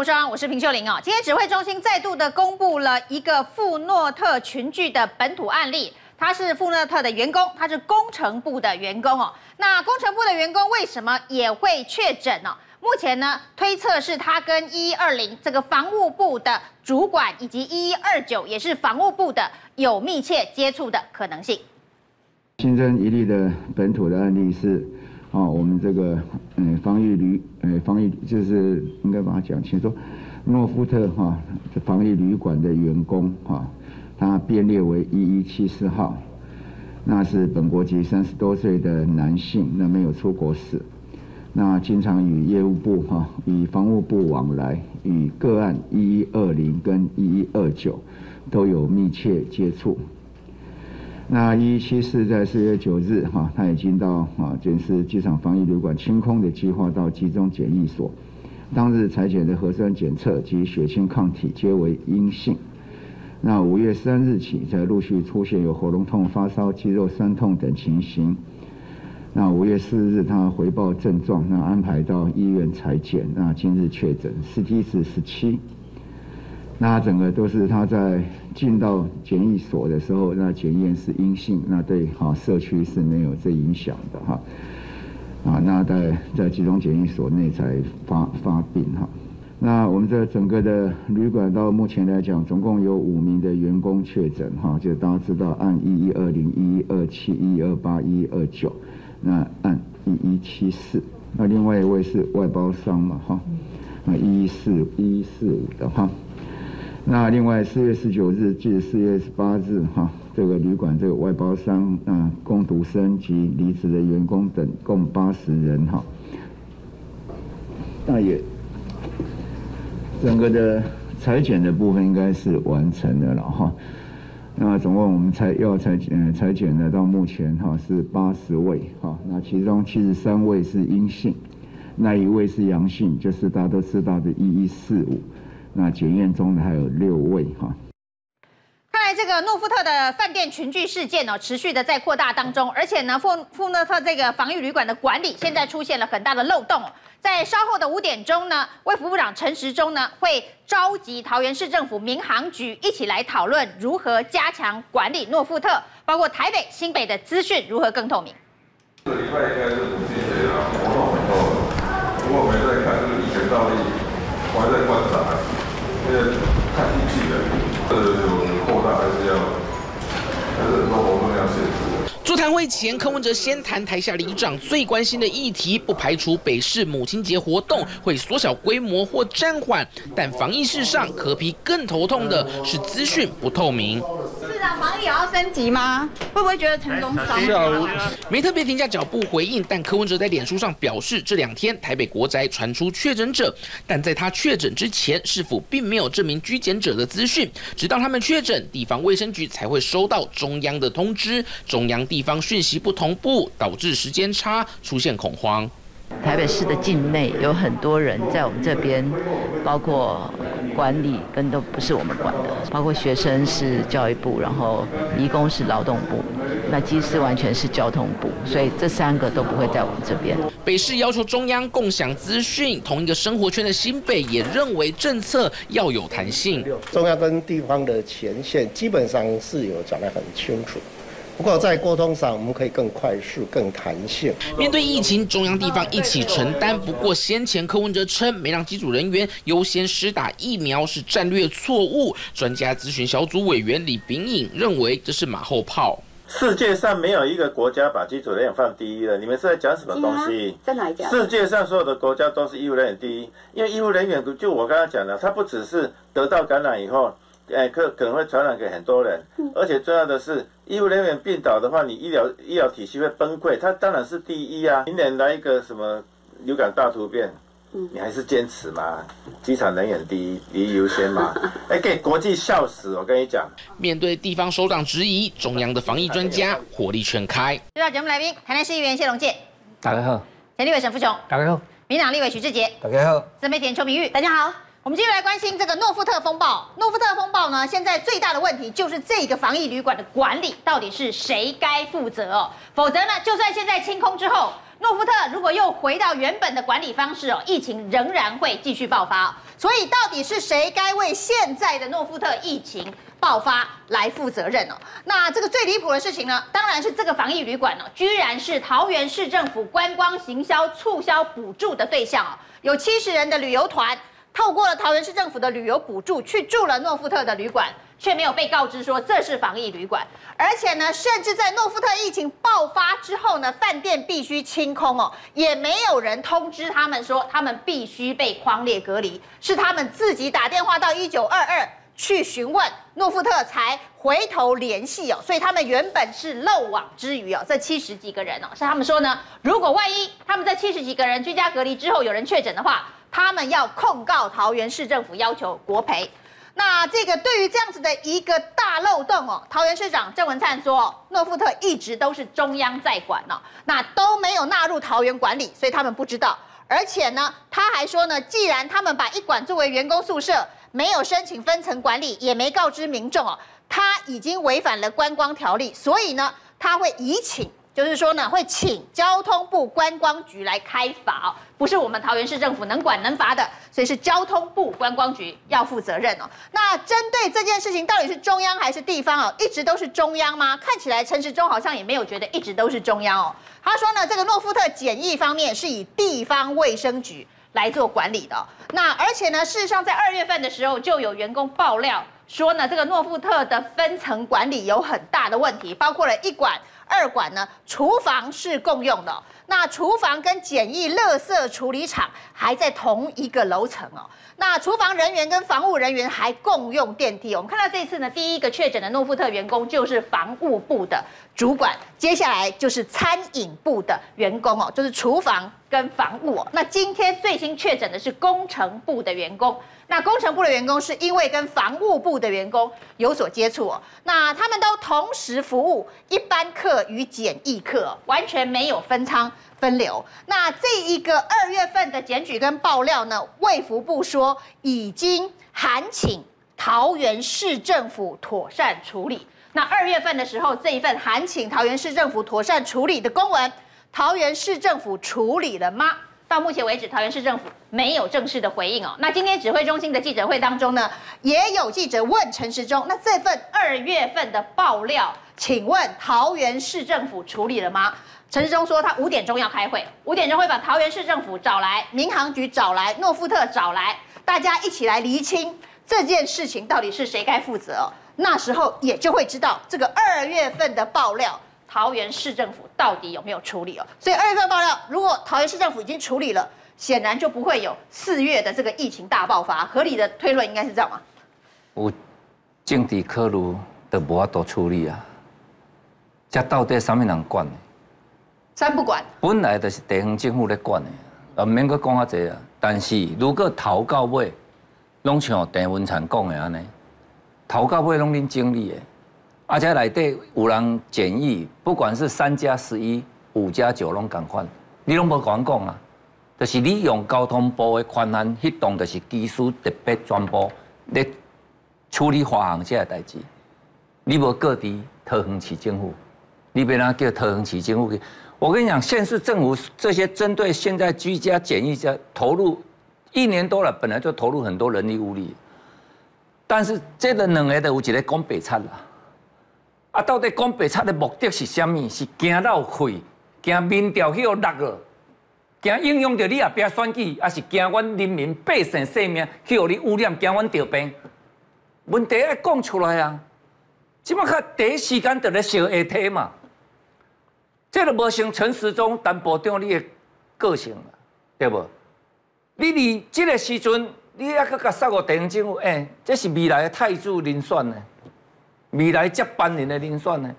我是平秀玲哦。今天指挥中心再度的公布了一个富诺特群聚的本土案例，他是富诺特的员工，他是工程部的员工哦。那工程部的员工为什么也会确诊呢？目前呢，推测是他跟一一二零这个防务部的主管以及一一二九也是防务部的有密切接触的可能性。新增一例的本土的案例是。啊，我们这个嗯防疫旅，呃防疫就是应该把它讲清楚，诺夫特哈防疫旅馆的员工哈，他编列为一一七四号，那是本国籍三十多岁的男性，那没有出国史，那经常与业务部哈与防务部往来，与个案一一二零跟一一二九都有密切接触。那一一七四在四月九日，哈，他已经到啊，检视机场防疫旅馆清空的计划到集中检疫所，当日采检的核酸检测及血清抗体皆为阴性。那五月三日起，才陆续出现有喉咙痛、发烧、肌肉酸痛等情形。那五月四日，他回报症状，那安排到医院采检，那今日确诊，CT 值十七。那整个都是他在进到检疫所的时候，那检验是阴性，那对哈社区是没有这影响的哈。啊，那在在集中检疫所内才发发病哈。那我们这整个的旅馆到目前来讲，总共有五名的员工确诊哈，就大家知道按一一二零、一一二七、一二八、一二九，那按一一七四，那另外一位是外包商嘛哈，那一一四一一四五的哈。那另外四月十九日至四月十八日，哈，这个旅馆这个外包商啊，工读生及离职的员工等共八十人，哈。那也整个的裁剪的部分应该是完成的了，哈。那总共我们裁要裁剪裁剪的到目前哈是八十位，哈。那其中七十三位是阴性，那一位是阳性，就是大家都知道的一一四五。那检验中的还有六位哈。看来这个诺富特的饭店群聚事件呢，持续的在扩大当中，而且呢，富富诺特这个防疫旅馆的管理现在出现了很大的漏洞。在稍后的五点钟呢，卫福部长陈时中呢会召集桃园市政府民航局一起来讨论如何加强管理诺富特，包括台北、新北的资讯如何更透明。这礼拜应该是母亲节啊，活动很多，如果我们在看这个疫情到底，我还在观察。看运气的，呃，有扩大还是要，还是很多活动要限制。座谈会前，柯文哲先谈台下里长最关心的议题，不排除北市母亲节活动会缩小规模或暂缓，但防疫事上，柯皮更头痛的是资讯不透明。防疫也要升级吗？会不会觉得城中烧？没特别停下脚步回应，但柯文哲在脸书上表示，这两天台北国宅传出确诊者，但在他确诊之前，是否并没有这名居检者的资讯？直到他们确诊，地方卫生局才会收到中央的通知，中央地方讯息不同步，导致时间差，出现恐慌。台北市的境内有很多人在我们这边，包括管理跟都不是我们管的，包括学生是教育部，然后移工是劳动部，那机师完全是交通部，所以这三个都不会在我们这边。北市要求中央共享资讯，同一个生活圈的新北也认为政策要有弹性。中央跟地方的前线基本上是有讲得很清楚。不过在沟通上，我们可以更快速、更弹性。面对疫情，中央地方一起承担。不过先前柯文哲称，没让机组人员优先施打疫苗是战略错误。专家咨询小组委员李炳颖认为，这是马后炮。世界上没有一个国家把机组人员放第一了。你们是在讲什么东西？在哪一讲？世界上所有的国家都是医护人员第一，因为医护人员就我刚刚讲的，他不只是得到感染以后。哎，可可能会传染给很多人，而且重要的是，医护人员病倒的话，你医疗医疗体系会崩溃。他当然是第一啊！明年来一个什么流感大突变，你还是坚持嘛？机场人员第一，第一优先嘛？哎，给国际笑死！我跟你讲，面对地方首长质疑，中央的防疫专家 火力全开。接到节目来宾，台南市议员谢龙介，大家好；前立委沈富雄，大家好；民党立委许志杰，大家好；自媒体邱明玉，大家好。我们继续来关心这个诺富特风暴。诺富特风暴呢，现在最大的问题就是这个防疫旅馆的管理到底是谁该负责哦？否则呢，就算现在清空之后，诺富特如果又回到原本的管理方式哦，疫情仍然会继续爆发。所以到底是谁该为现在的诺富特疫情爆发来负责任哦？那这个最离谱的事情呢，当然是这个防疫旅馆哦，居然是桃园市政府观光行销促销补助的对象哦，有七十人的旅游团。透过了桃园市政府的旅游补助去住了诺富特的旅馆，却没有被告知说这是防疫旅馆，而且呢，甚至在诺富特疫情爆发之后呢，饭店必须清空哦，也没有人通知他们说他们必须被框列隔离，是他们自己打电话到一九二二去询问诺富特才回头联系哦，所以他们原本是漏网之鱼哦，这七十几个人哦，是他们说呢，如果万一他们在七十几个人居家隔离之后有人确诊的话。他们要控告桃园市政府，要求国赔。那这个对于这样子的一个大漏洞哦，桃园市长郑文灿说，诺富特一直都是中央在管哦，那都没有纳入桃园管理，所以他们不知道。而且呢，他还说呢，既然他们把一馆作为员工宿舍，没有申请分层管理，也没告知民众哦，他已经违反了观光条例，所以呢，他会移请。就是说呢，会请交通部观光局来开罚，不是我们桃园市政府能管能罚的，所以是交通部观光局要负责任哦。那针对这件事情，到底是中央还是地方哦？一直都是中央吗？看起来陈时中好像也没有觉得一直都是中央哦。他说呢，这个诺富特检疫方面是以地方卫生局来做管理的。那而且呢，事实上在二月份的时候就有员工爆料说呢，这个诺富特的分层管理有很大的问题，包括了一管。二馆呢，厨房是共用的，那厨房跟简易垃圾处理厂还在同一个楼层哦。那厨房人员跟防务人员还共用电梯。我们看到这次呢，第一个确诊的诺富特员工就是防务部的主管，接下来就是餐饮部的员工哦，就是厨房跟防务哦。那今天最新确诊的是工程部的员工。那工程部的员工是因为跟防务部的员工有所接触哦，那他们都同时服务一般客与检疫客，完全没有分仓分流。那这一个二月份的检举跟爆料呢，卫福部说已经函请桃园市政府妥善处理。那二月份的时候，这一份函请桃园市政府妥善处理的公文，桃园市政府处理了吗？到目前为止，桃园市政府没有正式的回应哦。那今天指挥中心的记者会当中呢，也有记者问陈时中，那这份二月份的爆料，请问桃园市政府处理了吗？陈时中说他五点钟要开会，五点钟会把桃园市政府找来，民航局找来，诺富特找来，大家一起来厘清这件事情到底是谁该负责。那时候也就会知道这个二月份的爆料。桃园市政府到底有没有处理哦？所以二月份爆料，如果桃园市政府已经处理了，显然就不会有四月的这个疫情大爆发。合理的推论应该是这样吗？有政治考虑都无法多处理啊！这到底什么人管的？三不管。本来就是地方政府在管的，啊，唔免阁讲遐济啊。但是如果头到尾拢像陈文灿讲的安尼，头到尾拢恁经理的。而且内底有人检疫，不管是三加十一、五加九拢共款，你拢无讲讲啊？就是你用交通部的宽限，迄栋就是技术特别专部来处理华航这个代志。你无各地桃园市政府，你别哪叫桃园市政府去？我跟你讲，县市政府这些针对现在居家检疫者投入一年多了，本来就投入很多人力物力，但是这个两个都有一个讲白差啦。啊，到底讲白贼的目的是啥物？是惊闹气，惊民调去落了，惊影响到你后壁选举，还是惊阮人民百姓性命去互你污染，惊阮得病？问题要讲出来啊！即马较第一时间就来烧下体嘛，这个无像陈时中陈部长你的个性啦，对无？你伫即个时阵，你还阁甲杀个地方政府，哎、这是未来的太子人选呢？未来接班人的人选呢？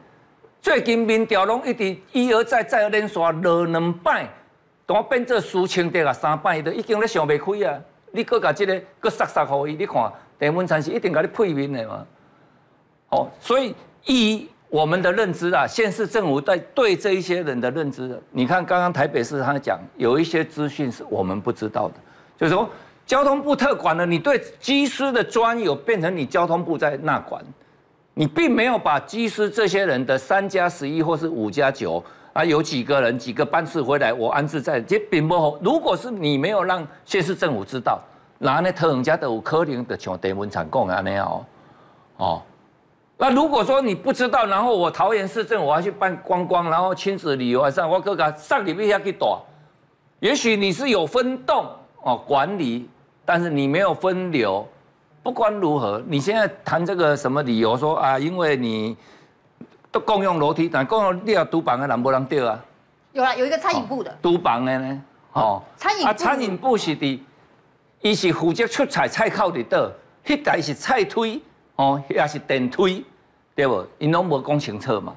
最近民调拢一直一而再再而连续落两摆，都变做输清德啊三摆，都已经咧想袂开啊！你搁甲这个搁塞塞互伊，你看郑文灿是一定甲你配面的嘛？哦，所以以我们的认知啊，县市政府在对这一些人的认知，你看刚刚台北市他讲有一些资讯是我们不知道的，就是说交通部特管了，你对机师的专有变成你交通部在那管。你并没有把机师这些人的三加十一或是五加九啊，有几个人几个班次回来，我安置在这并不好。如果是你没有让县市政府知道，那那特人家都有可能的像电文产讲的那样哦，哦，那如果说你不知道，然后我桃园市政府我要去办观光，然后亲子旅游还是我哥哥上礼拜要去躲，也许你是有分动哦管理，但是你没有分流。不管如何，你现在谈这个什么理由说啊？因为你都共用楼梯，但共用你要独房的人不能掉啊？有啊，有一个餐饮部的独房的呢？哦，餐饮啊，餐饮部是的，伊是负责出菜菜口的倒，迄台是菜推哦，也是电推，对不？因拢无讲清楚嘛，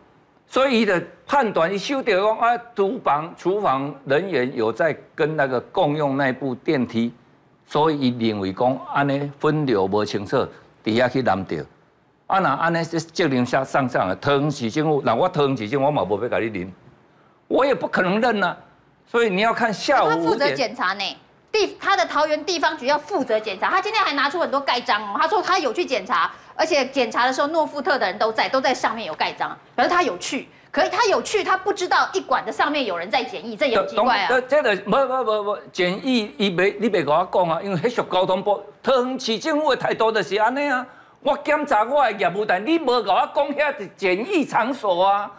所以伊的判断伊收到讲啊，独房厨房人员有在跟那个共用那部电梯。所以，伊认为讲安尼分流无清楚，底下去拦掉。啊，那安尼是责任下上上的，桃园市政府，那我桃园市政府我嘛无要甲你认，我也不可能认啊。所以你要看下午他负责检查呢，地他的桃园地方局要负责检查。他今天还拿出很多盖章哦，他说他有去检查，而且检查的时候诺富特的人都在，都在上面有盖章，表示他有去。可是他有去，他不知道一馆的上面有人在检疫，这也很奇怪啊。这这个不不不不检疫，伊没你袂跟我讲啊，因为迄属交通部，桃园市政府的态度就是安尼啊。我检查我的业务，但你无跟我讲遐是检疫场所啊。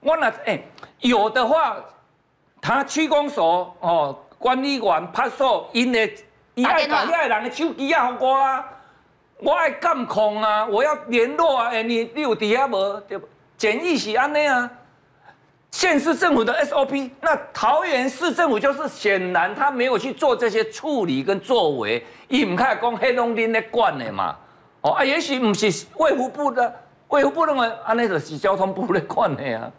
我那哎、欸，有的话，他区公所哦，管理员派出所，因的伊爱把遐人的手机啊给我啊，我爱监控啊，我要联络啊。哎、欸，你你有底下无？对不？检疫是安尼啊。县市政府的 SOP，那桃园市政府就是显然他没有去做这些处理跟作为，伊唔开讲黑龙林的管的嘛，哦啊，也许不是卫福部的，卫福部认为安尼就是交通部的管的啊。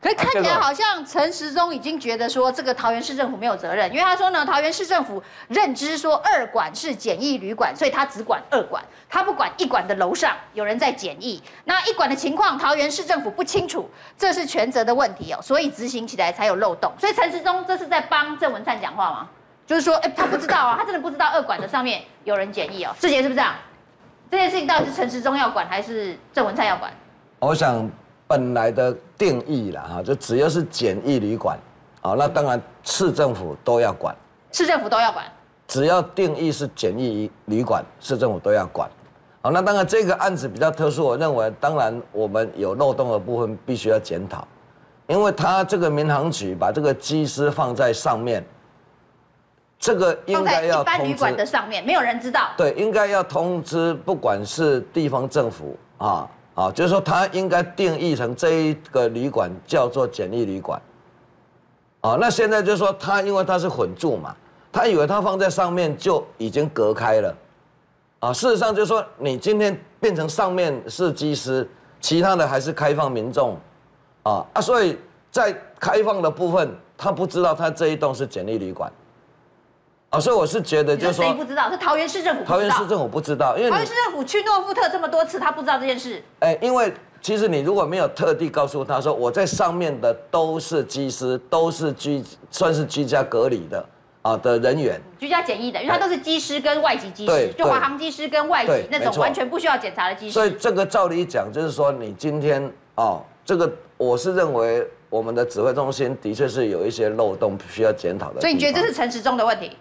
可是看起来好像陈时中已经觉得说这个桃园市政府没有责任，因为他说呢，桃园市政府认知说二馆是简易旅馆，所以他只管二馆，他不管一馆的楼上有人在简易。那一馆的情况，桃园市政府不清楚，这是权责的问题哦，所以执行起来才有漏洞。所以陈时中这是在帮郑文灿讲话吗？就是说，哎，他不知道啊，他真的不知道二馆的上面有人简易哦。志杰是不是这样？这件事情到底是陈时中要管还是郑文灿要管？我想。本来的定义了哈，就只要是简易旅馆，啊，那当然市政府都要管，市政府都要管，只要定义是简易旅馆，市政府都要管，好，那当然这个案子比较特殊，我认为当然我们有漏洞的部分必须要检讨，因为他这个民航局把这个机师放在上面，这个应该要通知，旅馆的上面，没有人知道，对，应该要通知，不管是地方政府啊。啊，就是说，他应该定义成这一个旅馆叫做简易旅馆。啊，那现在就是说，他因为他是混住嘛，他以为他放在上面就已经隔开了。啊，事实上就是说，你今天变成上面是机师，其他的还是开放民众。啊啊，所以在开放的部分，他不知道他这一栋是简易旅馆。啊，所以我是觉得，就是说，谁不知道？是桃园市政府。桃园市政府不知道，因为桃园市政府去诺富特这么多次，他不知道这件事。哎，因为其实你如果没有特地告诉他说，我在上面的都是机师，都是居算是居家隔离的啊的人员，居家检疫的，因为他都是机师跟外籍机师，就华航机师跟外籍那种完全不需要检查的机师。所以这个照理讲，就是说你今天哦，这个我是认为我们的指挥中心的确是有一些漏洞需要检讨的。所以你觉得这是陈时中的问题？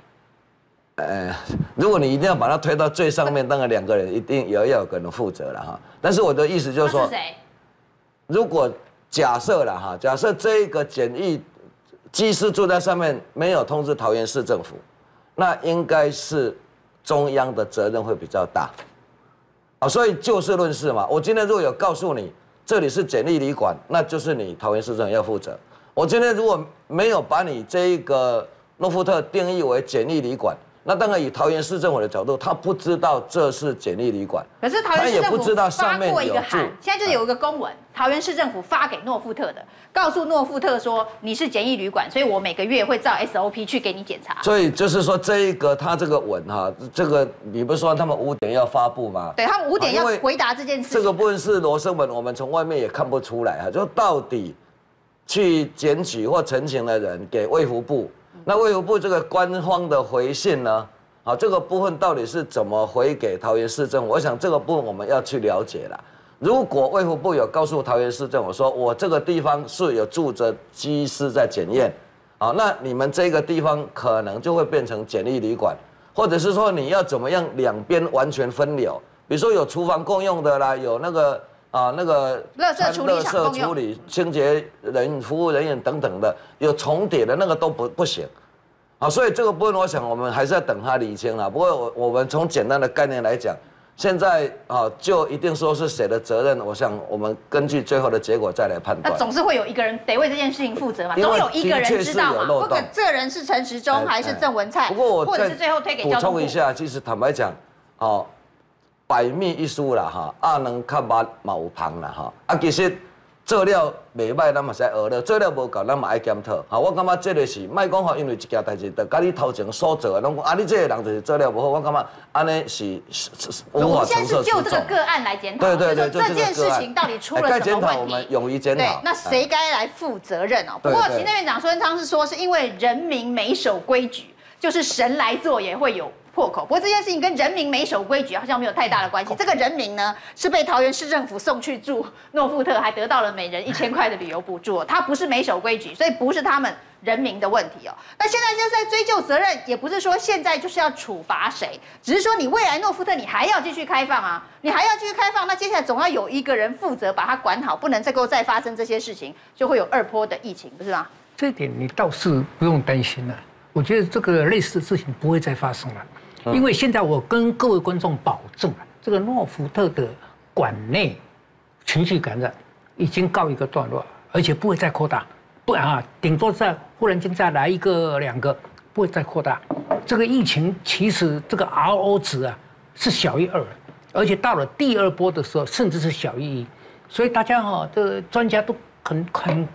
呃，如果你一定要把它推到最上面，当然两个人一定也要有个人负责了哈。但是我的意思就是说，如果假设了哈，假设这个检疫技师住在上面，没有通知桃园市政府，那应该是中央的责任会比较大。啊，所以就事论事嘛。我今天如果有告诉你这里是简易旅馆，那就是你桃园市政府要负责。我今天如果没有把你这一个诺富特定义为简易旅馆，那当然，以桃园市政府的角度，他不知道这是简易旅馆，可是桃园市政府发过一个函，现在就有一个公文，桃园市政府发给诺富特的，告诉诺富特说你是简易旅馆，所以我每个月会照 SOP 去给你检查。所以就是说，这一个他这个文哈，这个你不是说他们五点要发布吗？对，他们五点要回答这件事。这个部分是罗生门，我们从外面也看不出来哈，就到底去检举或澄清的人给卫福部。那卫福部这个官方的回信呢？好，这个部分到底是怎么回给桃园市政府？我想这个部分我们要去了解了。如果卫福部有告诉桃园市政府说，我这个地方是有住着机师在检验，啊，那你们这个地方可能就会变成检疫旅馆，或者是说你要怎么样两边完全分流，比如说有厨房共用的啦，有那个啊那个垃圾处理、垃圾处理、清洁人、服务人员等等的有重叠的那个都不不行，啊，所以这个部分我想我们还是要等他理清了。不过我我们从简单的概念来讲。现在啊，就一定说是谁的责任？我想我们根据最后的结果再来判断。那总是会有一个人得为这件事情负责嘛，总有一个人知道嘛。不管这人是陈时中还是郑文灿，不过我或者是最后推给补充一下，其实坦白讲，哦，百密一疏啦哈，阿能看把毛旁啦哈，啊其实。做了袂歹，咱嘛是爱学了；做了无够，咱嘛爱检讨。哈，我感觉这个是卖讲吼，因为一件代志，就甲你头前所做的，拢讲啊，你这个人就是做了不好。我感觉安尼是无法承受。就这个个案来检讨，对对对，就这件事情到底出了什么问题？我们勇于检讨。对，那谁该来负责任哦？不过行政院长苏贞昌是说，是因为人民没守规矩，就是神来做也会有。破口，不过这件事情跟人民没守规矩好像没有太大的关系。这个人民呢，是被桃园市政府送去住诺富特，还得到了每人一千块的旅游补助。他不是没守规矩，所以不是他们人民的问题哦。那现在就是在追究责任，也不是说现在就是要处罚谁，只是说你未来诺富特你还要继续开放啊，你还要继续开放，那接下来总要有一个人负责把它管好，不能再够再发生这些事情，就会有二波的疫情，不是吗？这一点你倒是不用担心了，我觉得这个类似的事情不会再发生了。因为现在我跟各位观众保证，这个诺福特的馆内情绪感染已经告一个段落，而且不会再扩大，不然啊，顶多再忽然间再来一个两个，不会再扩大。这个疫情其实这个 RO 值啊是小于二，而且到了第二波的时候甚至是小于一，所以大家哈，这个专家都很很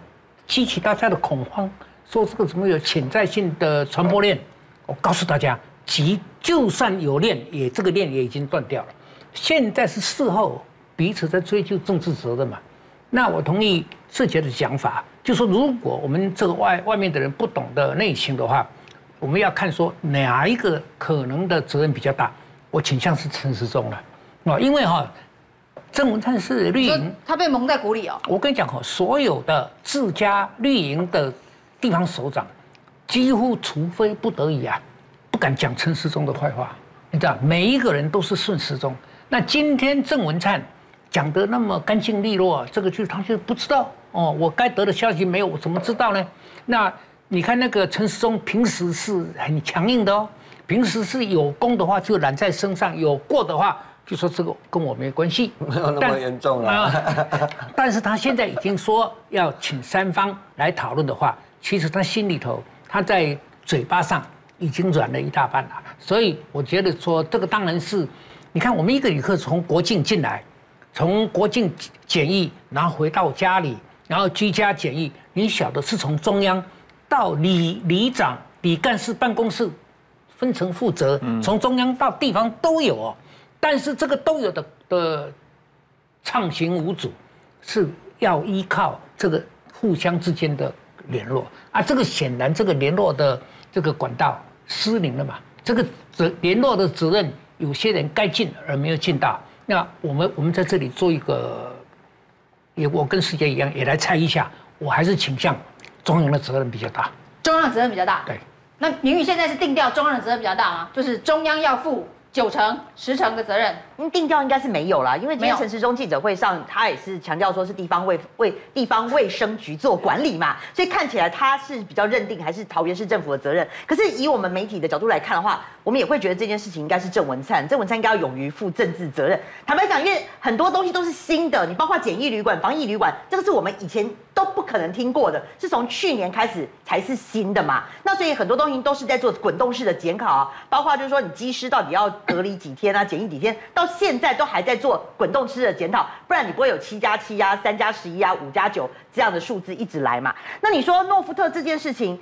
激起大家的恐慌，说这个怎么有潜在性的传播链？我告诉大家。极就算有链，也这个链也已经断掉了。现在是事后彼此在追究政治责任嘛？那我同意世杰的讲法，就说如果我们这个外外面的人不懂得内情的话，我们要看说哪一个可能的责任比较大。我倾向是陈时中了啊，因为哈郑文灿是绿营，他被蒙在鼓里哦。我跟你讲哈，所有的自家绿营的地方首长，几乎除非不得已啊。不敢讲陈时中的坏话，你知道，每一个人都是顺时钟。那今天郑文灿讲得那么干净利落，这个就是他就不知道哦。我该得的消息没有，我怎么知道呢？那你看那个陈时中平时是很强硬的哦，平时是有功的话就揽在身上，有过的话就说这个跟我没关系，没有那么严重啊。但是他现在已经说要请三方来讨论的话，其实他心里头他在嘴巴上。已经软了一大半了，所以我觉得说这个当然是，你看我们一个旅客从国境进来，从国境检疫，然后回到家里，然后居家检疫，你晓得是从中央到里里长、里干事办公室分层负责，从中央到地方都有哦，但是这个都有的的畅行无阻，是要依靠这个互相之间的联络。啊，这个显然这个联络的这个管道。失灵了嘛？这个责联络的责任，有些人该尽而没有尽到。那我们我们在这里做一个，也我跟世杰一样，也来猜一下。我还是倾向中央的责任比较大。中央的责任比较大。对。那明玉现在是定调中央的责任比较大吗？就是中央要负。九成、十成的责任，嗯，定调应该是没有啦，因为今天陈时中记者会上，他也是强调说是地方卫卫地方卫生局做管理嘛，所以看起来他是比较认定还是桃园市政府的责任。可是以我们媒体的角度来看的话，我们也会觉得这件事情应该是郑文灿，郑文灿应该要勇于负政治责任。坦白讲，因为很多东西都是新的，你包括检疫旅馆、防疫旅馆，这个是我们以前都不可能听过的，是从去年开始才是新的嘛。那所以很多东西都是在做滚动式的检考啊，包括就是说你机师到底要。隔离几天啊？检疫几天？到现在都还在做滚动式的检讨，不然你不会有七加七呀、三加十一呀、五加九这样的数字一直来嘛？那你说诺福特这件事情，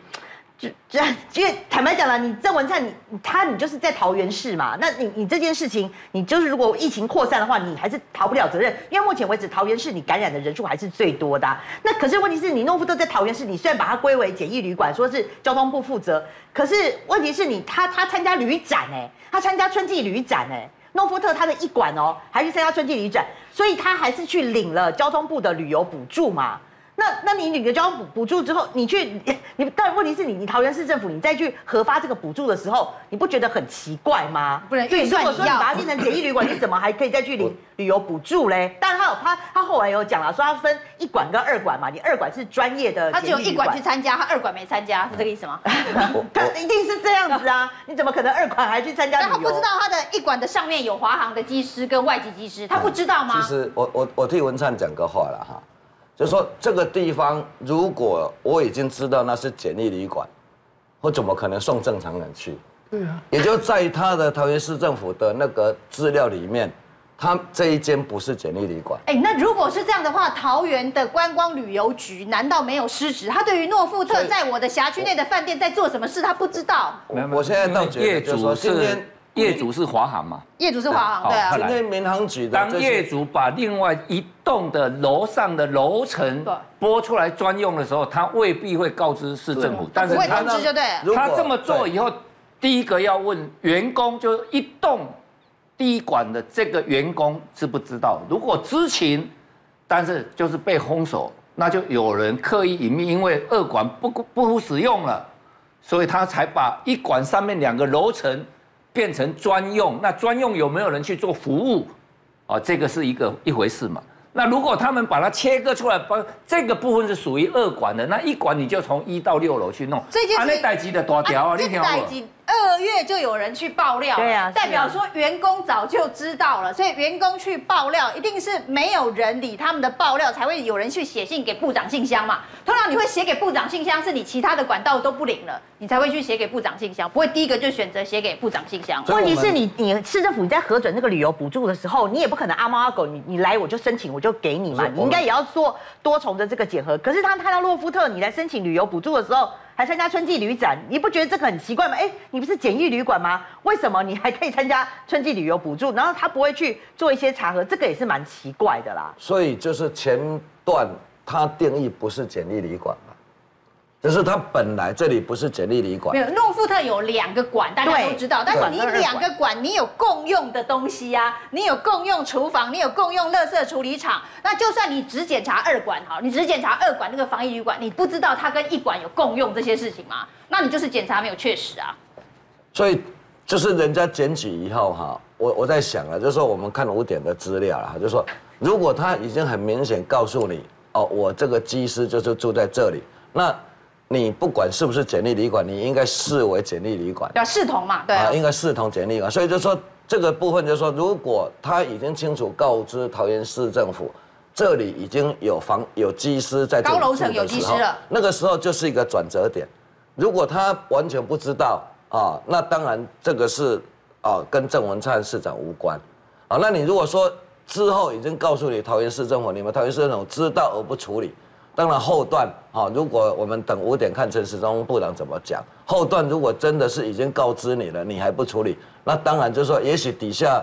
就这，因为坦白讲了，你郑文灿你他你就是在桃园市嘛？那你你这件事情，你就是如果疫情扩散的话，你还是逃不了责任，因为目前为止桃园市你感染的人数还是最多的。那可是问题是你诺福特在桃园市，你虽然把它归为简易旅馆，说是交通部负责，可是问题是你他他参加旅展哎。他参加春季旅展，哎，诺富特他的一馆哦，还是参加春季旅展，所以他还是去领了交通部的旅游补助嘛。那那你领了交通补补助之后，你去 你，但问题是你你桃园市政府你再去核发这个补助的时候，你不觉得很奇怪吗？不能预算，如果说你把它变成简易旅馆，你 怎么还可以再去领旅游补助嘞？但他有他他后来有讲了，说他分一馆跟二馆嘛，你二馆是专业的，他只有一馆去参加，他二馆没参加，是这个意思吗？他一定是这样子啊！你怎么可能二馆还去参加？但他不知道他的一馆的上面有华航的机师跟外籍机师，他不知道吗？其实我我我替文灿讲个话了哈。就是说这个地方，如果我已经知道那是简易旅馆，我怎么可能送正常人去？对啊，也就在他的桃园市政府的那个资料里面，他这一间不是简易旅馆。哎，那如果是这样的话，桃园的观光旅游局难道没有失职？他对于诺富特在我的辖区内的饭店在做什么事，他不知道？我我现在倒觉得，就是说今天。业主是华航嘛？业主是华航，对啊。今天民航局的当业主把另外一栋的楼上的楼层拨出来专用的时候，他未必会告知市政府，但是他不会通知就对。他这么做以后，第一个要问员工，就是一栋第一馆的这个员工知不知道？如果知情，但是就是被封锁，那就有人刻意隐秘，因为二管不不敷使用了，所以他才把一管上面两个楼层。变成专用，那专用有没有人去做服务？哦，这个是一个一回事嘛。那如果他们把它切割出来，把这个部分是属于二管的，那一管你就从一到六楼去弄。这件事，那代级的多条啊，你听我。二月就有人去爆料，对啊，代表说员工早就知道了，所以员工去爆料，一定是没有人理他们的爆料，才会有人去写信给部长信箱嘛。通常你会写给部长信箱，是你其他的管道都不灵了，你才会去写给部长信箱，不会第一个就选择写给部长信箱。问题是你，你市政府你在核准那个旅游补助的时候，你也不可能阿猫阿狗，你你来我就申请，我就给你嘛，你应该也要做多重的这个检核。可是他看到洛夫特你来申请旅游补助的时候，还参加春季旅展，你不觉得这个很奇怪吗？哎，你不是简易旅馆吗？为什么你还可以参加春季旅游补助？然后他不会去做一些查核，这个也是蛮奇怪的啦。所以就是前段他定义不是简易旅馆。就是它本来这里不是简易旅馆，没有诺富特有两个馆，大家都知道。但是你两个馆，你有共用的东西、啊，你有共用厨房，你有共用垃圾处理厂。那就算你只检查二馆好，你只检查二馆那个防疫旅馆，你不知道它跟一馆有共用这些事情吗？那你就是检查没有确实啊。所以就是人家检举以后哈，我我在想啊，就是说我们看五点的资料了，就是说如果他已经很明显告诉你哦，我这个机师就是住在这里，那。你不管是不是简易旅馆，你应该视为简易旅馆，要视同嘛，对啊，应该视同简易旅馆。所以就说这个部分，就是说，如果他已经清楚告知桃园市政府，这里已经有房有机师在高楼层有机师了，那个时候就是一个转折点。如果他完全不知道啊，那当然这个是啊跟郑文灿市长无关啊。那你如果说之后已经告诉你桃园市政府，你们桃园市政府知道而不处理。当然后段哈，如果我们等五点看陈时中部长怎么讲。后段如果真的是已经告知你了，你还不处理，那当然就是说，也许底下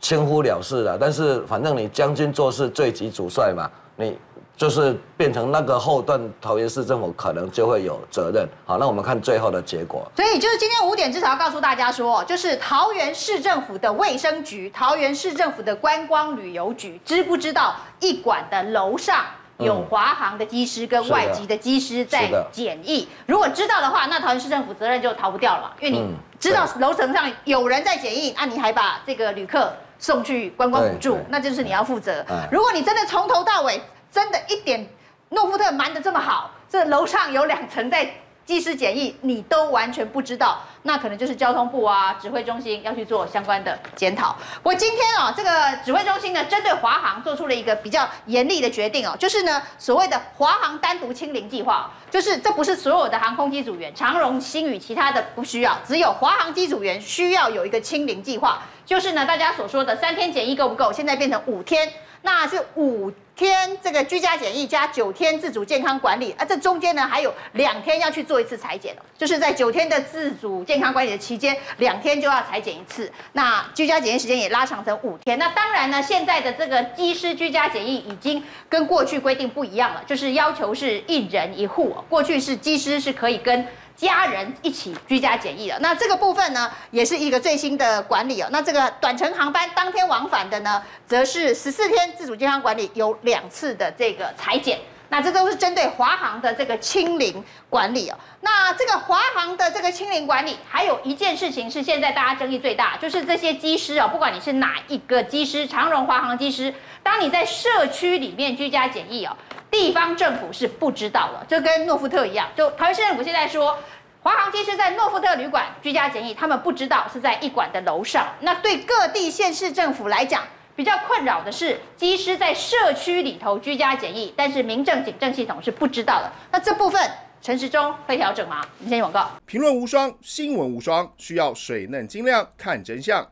轻忽了事了。但是反正你将军做事最急主帅嘛，你就是变成那个后段桃园市政府可能就会有责任。好，那我们看最后的结果。所以就是今天五点至少要告诉大家说，就是桃园市政府的卫生局、桃园市政府的观光旅游局知不知道一馆的楼上？有华航的机师跟外籍的机师在检疫，如果知道的话，那桃园市政府责任就逃不掉了嘛，因为你知道楼层上有人在检疫，那你还把这个旅客送去观光补助，那就是你要负责。如果你真的从头到尾真的一点诺富特瞒得这么好，这楼上有两层在。技师检疫你都完全不知道，那可能就是交通部啊指挥中心要去做相关的检讨。我今天哦，这个指挥中心呢，针对华航做出了一个比较严厉的决定哦，就是呢所谓的华航单独清零计划，就是这不是所有的航空机组员，长荣、新宇其他的不需要，只有华航机组员需要有一个清零计划，就是呢大家所说的三天检疫够不够？现在变成五天，那是五天这个居家检疫加九天自主健康管理，啊，这中间呢还有两天要去做一次裁剪，就是在九天的自主健康管理的期间，两天就要裁剪一次。那居家检疫时间也拉长成五天。那当然呢，现在的这个机师居家检疫已经跟过去规定不一样了，就是要求是一人一户，过去是机师是可以跟。家人一起居家检疫的，那这个部分呢，也是一个最新的管理哦。那这个短程航班当天往返的呢，则是十四天自主健康管理，有两次的这个裁剪。那这都是针对华航的这个清零管理哦。那这个华航的这个清零管理，还有一件事情是现在大家争议最大，就是这些机师哦，不管你是哪一个机师，长荣、华航机师，当你在社区里面居家检疫哦。地方政府是不知道的，就跟诺富特一样，就台湾市政府现在说，华航机师在诺富特旅馆居家检疫，他们不知道是在一馆的楼上。那对各地县市政府来讲，比较困扰的是，机师在社区里头居家检疫，但是民政警政系统是不知道的。那这部分陈时中会调整吗？我们先广告。评论无双，新闻无双，需要水嫩晶亮看真相。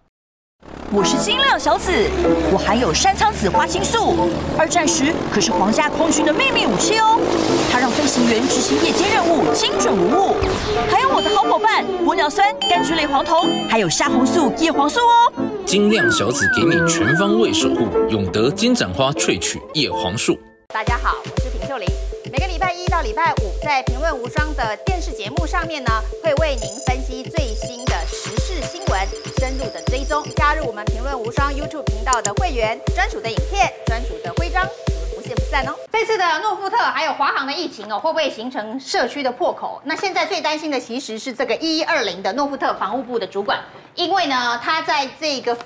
我是晶亮小紫，我含有山苍子花青素，二战时可是皇家空军的秘密武器哦。它让飞行员执行夜间任务精准无误。还有我的好伙伴玻尿酸、柑橘类黄酮，还有虾红素、叶黄素哦。精亮小紫给你全方位守护，永德金盏花萃取叶黄素。大家好，我是平秀玲。每个礼拜一到礼拜五，在《评论无双》的电视节目上面呢，会为您分析最新的时事新闻，深入的追踪。加入我们《评论无双》YouTube 频道的会员，专属的影片、专属的徽章，我们不见不散哦。这次的诺富特还有华航的疫情哦，会不会形成社区的破口？那现在最担心的其实是这个一一二零的诺富特防务部的主管，因为呢，他在这个。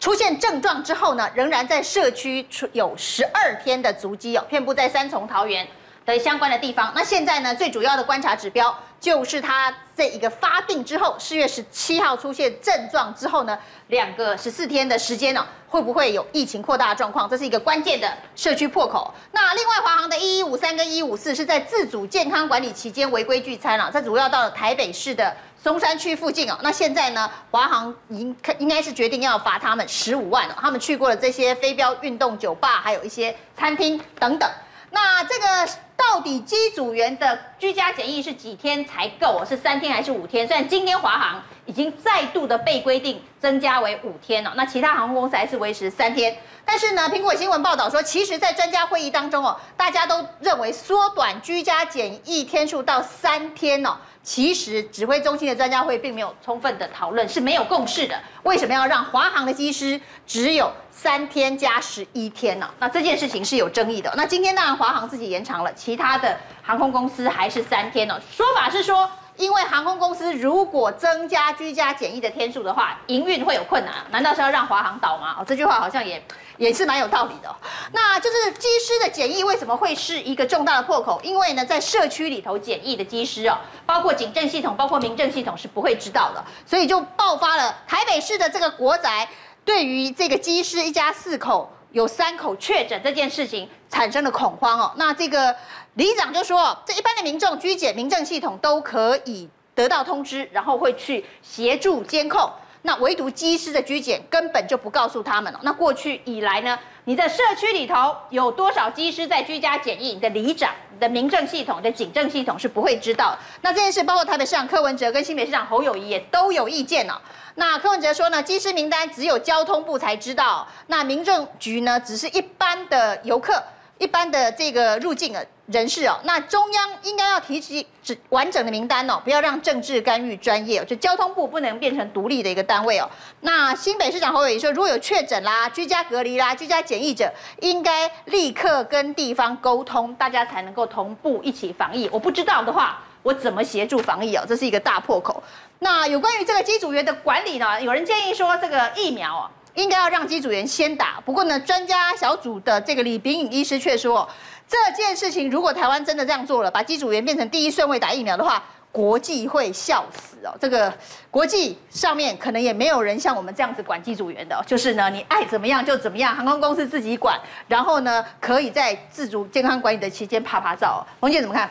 出现症状之后呢，仍然在社区有十二天的足迹哦，遍布在三重、桃园的相关的地方。那现在呢，最主要的观察指标就是他这一个发病之后，四月十七号出现症状之后呢，两个十四天的时间呢，会不会有疫情扩大的状况？这是一个关键的社区破口。那另外，华航的一一五三跟一五四是在自主健康管理期间违规聚餐了，这主要到了台北市的。松山区附近哦，那现在呢，华航应应该是决定要罚他们十五万哦。他们去过的这些飞镖运动酒吧，还有一些餐厅等等。那这个到底机组员的居家检疫是几天才够？是三天还是五天？虽然今天华航已经再度的被规定增加为五天哦，那其他航空公司还是维持三天。但是呢，苹果新闻报道说，其实，在专家会议当中哦，大家都认为缩短居家检疫天数到三天哦。其实指挥中心的专家会并没有充分的讨论，是没有共识的。为什么要让华航的机师只有三天加十一天呢？那这件事情是有争议的。那今天当然华航自己延长了，其他的航空公司还是三天呢？说法是说，因为航空公司如果增加居家检疫的天数的话，营运会有困难。难道是要让华航倒吗？哦，这句话好像也。也是蛮有道理的，那就是机师的检疫为什么会是一个重大的破口？因为呢，在社区里头检疫的机师哦，包括警政系统、包括民政系统是不会知道的，所以就爆发了台北市的这个国宅对于这个机师一家四口有三口确诊这件事情产生了恐慌哦。那这个里长就说，这一般的民众居检，民政系统都可以得到通知，然后会去协助监控。那唯独机师的居检根本就不告诉他们了。那过去以来呢，你的社区里头有多少机师在居家检疫？你的里长、你的民政系统、你的警政系统是不会知道。那这件事，包括台北市长柯文哲跟新北市长侯友宜也都有意见了。那柯文哲说呢，机师名单只有交通部才知道，那民政局呢，只是一般的游客。一般的这个入境的人士哦，那中央应该要提起完整的名单哦，不要让政治干预专业哦，就交通部不能变成独立的一个单位哦。那新北市长侯友宜说，如果有确诊啦、居家隔离啦、居家检疫者，应该立刻跟地方沟通，大家才能够同步一起防疫。我不知道的话，我怎么协助防疫哦？这是一个大破口。那有关于这个机组员的管理呢？有人建议说，这个疫苗哦。应该要让机组员先打，不过呢，专家小组的这个李秉颖医师却说，这件事情如果台湾真的这样做了，把机组员变成第一顺位打疫苗的话，国际会笑死哦。这个国际上面可能也没有人像我们这样子管机组员的，就是呢，你爱怎么样就怎么样，航空公司自己管，然后呢，可以在自主健康管理的期间趴趴走。王姐怎么看？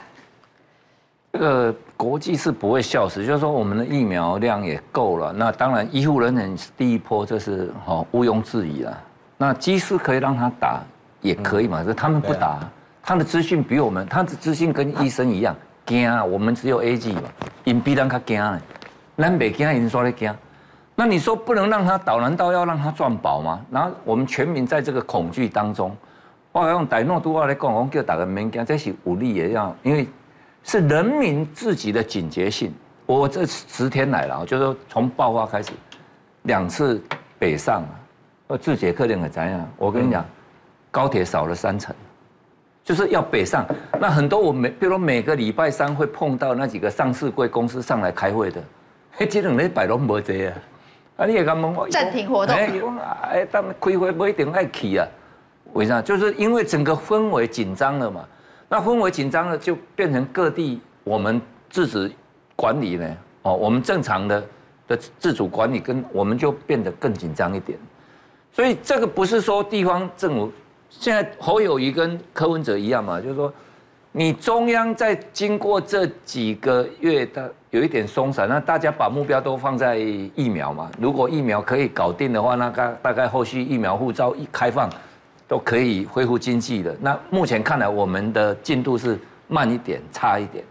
这个国际是不会笑死，就是说我们的疫苗量也够了。那当然，医护人员第一波这是哈毋庸置疑了。那机师可以让他打，也可以嘛，可是他们不打，他的资讯比我们，他的资讯跟医生一样，惊啊！我们只有 A G 嘛，因比咱较惊呢，咱没惊，因说咧惊。那你说不能让他倒，难道要让他赚饱吗？然后我们全民在这个恐惧当中，我用歹诺都话来讲，我叫大家免惊，这是武力也要，因为是人民自己的警觉性。我这十天来了，就是说从爆发开始，两次北上，呃，自节克林很怎样？我跟你讲，高铁少了三层，就是要北上。那很多我每，比如说每个礼拜三会碰到那几个上市贵公司上来开会的，嘿，这两礼拜拢无济啊。啊！你也敢问我暂停活动？哎，当开会不一定爱去啊？为啥？就是因为整个氛围紧张了嘛。那氛围紧张了，就变成各地我们自主管理呢？哦，我们正常的的自主管理跟我们就变得更紧张一点。所以这个不是说地方政府现在侯友宜跟柯文哲一样嘛？就是说，你中央在经过这几个月的。有一点松散，那大家把目标都放在疫苗嘛。如果疫苗可以搞定的话，那大大概后续疫苗护照一开放，都可以恢复经济的。那目前看来，我们的进度是慢一点，差一点。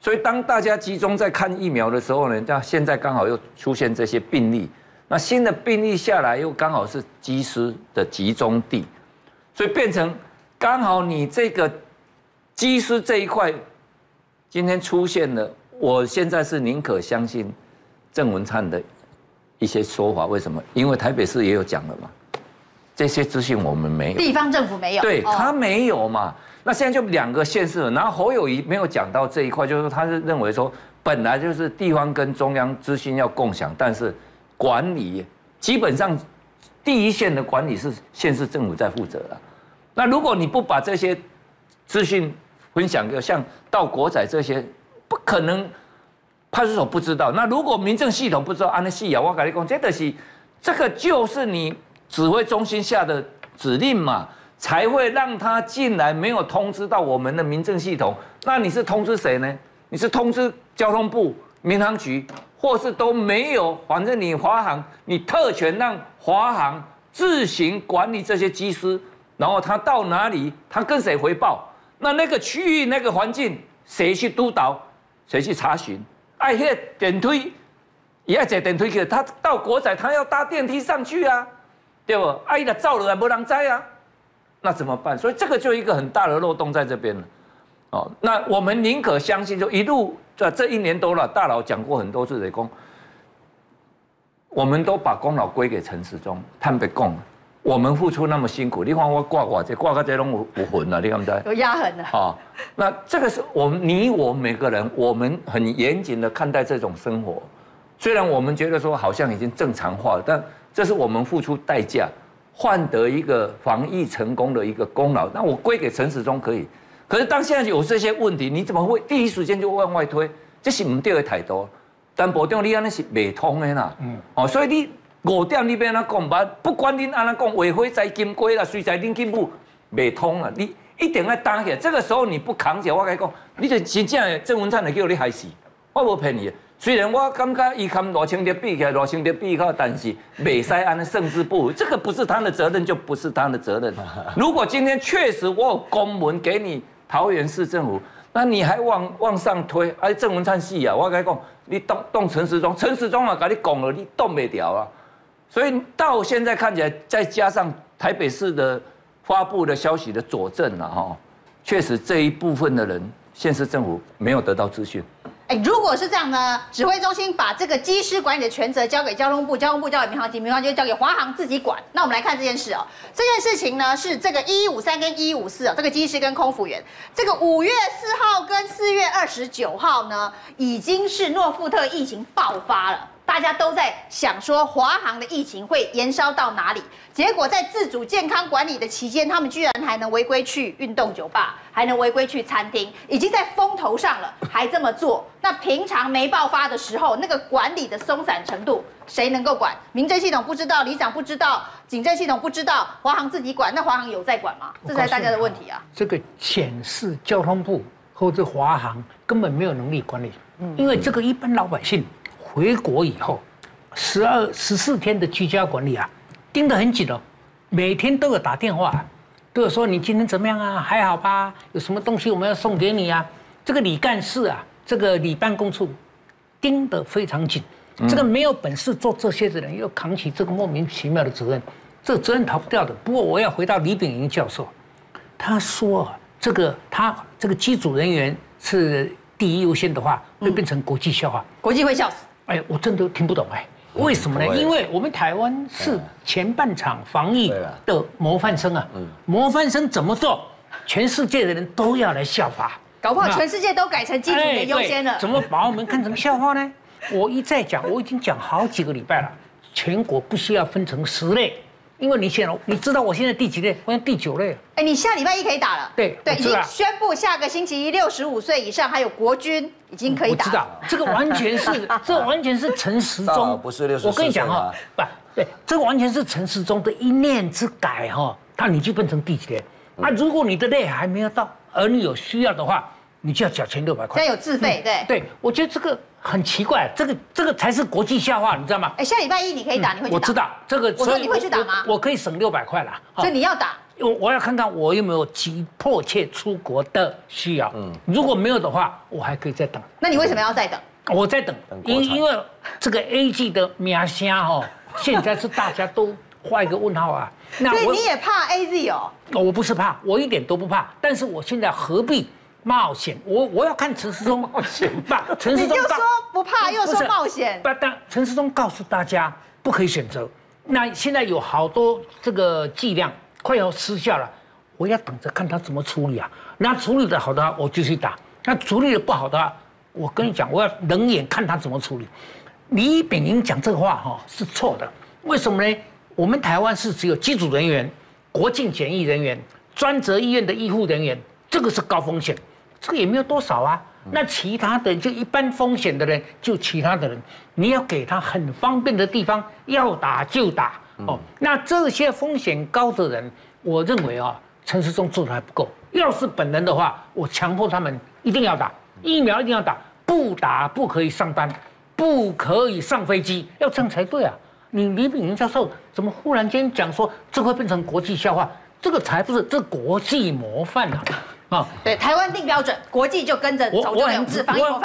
所以当大家集中在看疫苗的时候呢，那现在刚好又出现这些病例，那新的病例下来又刚好是机师的集中地，所以变成刚好你这个机师这一块今天出现了。我现在是宁可相信郑文灿的一些说法，为什么？因为台北市也有讲了嘛，这些资讯我们没有，地方政府没有，对他没有嘛。那现在就两个县市了，然后侯友谊没有讲到这一块，就是说他是认为说本来就是地方跟中央资讯要共享，但是管理基本上第一线的管理是县市政府在负责的。那如果你不把这些资讯分享给像到国仔这些。不可能，派出所不知道。那如果民政系统不知道，安尼死啊！我跟你讲，这个是这个就是你指挥中心下的指令嘛，才会让他进来，没有通知到我们的民政系统。那你是通知谁呢？你是通知交通部、民航局，或是都没有？反正你华航，你特权让华航自行管理这些机师，然后他到哪里，他跟谁回报？那那个区域那个环境，谁去督导？谁去查询？哎，那电梯，也爱坐电梯去。他到国仔，他要搭电梯上去啊，对不？哎，那造了还没人在啊，那怎么办？所以这个就一个很大的漏洞在这边了。哦，那我们宁可相信，就一路这这一年多了，大佬讲过很多次的功，我们都把功劳归给陈时中，坦白讲。我们付出那么辛苦，你看我挂挂这挂个这拢有有魂了，你看不对？有压痕的。好，那这个是我们你我每个人，我们很严谨的看待这种生活。虽然我们觉得说好像已经正常化了，但这是我们付出代价换得一个防疫成功的一个功劳。那我归给陈时中可以，可是当现在有这些问题，你怎么会第一时间就往外推？这是唔对的态度。但保证你安尼是未通的啦。嗯。哦，所以你。五点你要安怎讲吧？不管你安怎讲，违法在金龟啦，谁在恁金母未通啊？你一定要担起来。这个时候你不扛起来，我跟你讲，你就真正的郑文灿会叫你害死。我无骗你，虽然我感觉伊跟罗清德比起来，罗清德比较，但是未使安尼胜之不武。这个不是他的责任，就不是他的责任。如果今天确实我有公文给你桃园市政府，那你还往往上推，哎，郑文灿死啊！我跟你讲，你动动陈时中，陈时中啊，跟你讲了，你动不了啊。所以到现在看起来，再加上台北市的发布的消息的佐证了哈，确实这一部分的人，现市政府没有得到资讯。哎，如果是这样呢？指挥中心把这个机师管理的权责交给交通部，交通部交给民航局，民航局交给华航自己管。那我们来看这件事哦，这件事情呢是这个一五三跟一五四哦，这个机师跟空服员，这个五月四号跟四月二十九号呢，已经是诺富特疫情爆发了。大家都在想说，华航的疫情会延烧到哪里？结果在自主健康管理的期间，他们居然还能违规去运动酒吧，还能违规去餐厅，已经在风头上了，还这么做。那平常没爆发的时候，那个管理的松散程度，谁能够管？民政系统不知道，里长不知道，警政系统不知道，华航自己管，那华航有在管吗？这才是大家的问题啊！这个显示交通部或者华航根本没有能力管理，因为这个一般老百姓。回国以后，十二十四天的居家管理啊，盯得很紧哦，每天都有打电话，都有说：“你今天怎么样啊？还好吧？有什么东西我们要送给你啊？”这个李干事啊，这个李办公处盯得非常紧。这个没有本事做这些的人，又扛起这个莫名其妙的责任，这个责任逃不掉的。不过我要回到李秉颖教授，他说这个他这个机组人员是第一优先的话，会变成国际笑话，国际会笑死。哎，我真的听不懂哎，为什么呢？因为我们台湾是前半场防疫的模范生啊，模范生怎么做，全世界的人都要来效法，搞不好全世界都改成基础的优先了。怎么把我们看成笑话呢？我一再讲，我已经讲好几个礼拜了。全国不需要分成十类，因为你现在你知道我现在第几类？我现在第九类。哎，你下礼拜一可以打了。对对，已经宣布下个星期一六十五岁以上还有国军已经可以打了。我知道，这个完全是，这完全是陈时中，不是六十。我跟你讲哈，不对，这个完全是陈时中的一念之改哈，他你就变成第几类？啊，如果你的类还没有到，而你有需要的话，你就要缴钱六百块。现在有自费，对。对，我觉得这个。很奇怪，这个这个才是国际笑话，你知道吗？哎，下礼拜一你可以打，你会去打？我知道这个，我说你会去打吗？我可以省六百块了，所以你要打。我我要看看我有没有急迫切出国的需要。嗯，如果没有的话，我还可以再等。那你为什么要再等？我在等，因因为这个 A G 的名声哦，现在是大家都画一个问号啊。那 所以你也怕 A Z 哦？我不是怕，我一点都不怕。但是我现在何必？冒险，我我要看陈世忠冒险吧。陈时中又说不怕，又说冒险。不，但陈世忠告诉大家不可以选择。那现在有好多这个剂量快要失效了，我要等着看他怎么处理啊。那处理的好的话，我就去打；那处理的不好的话，我跟你讲，我要冷眼看他怎么处理。李炳英讲这个话哈是错的，为什么呢？我们台湾是只有机组人员、国境检疫人员、专责医院的医护人员，这个是高风险。这个也没有多少啊，那其他的就一般风险的人，就其他的人，你要给他很方便的地方，要打就打哦。那这些风险高的人，我认为啊，陈世忠做的还不够。要是本人的话，我强迫他们一定要打疫苗，一定要打，不打不可以上班，不可以上飞机，要这样才对啊。你李秉颖教授怎么忽然间讲说这会变成国际笑话？这个才不是，这国际模范啊！啊，对，台湾定标准，国际就跟着走。我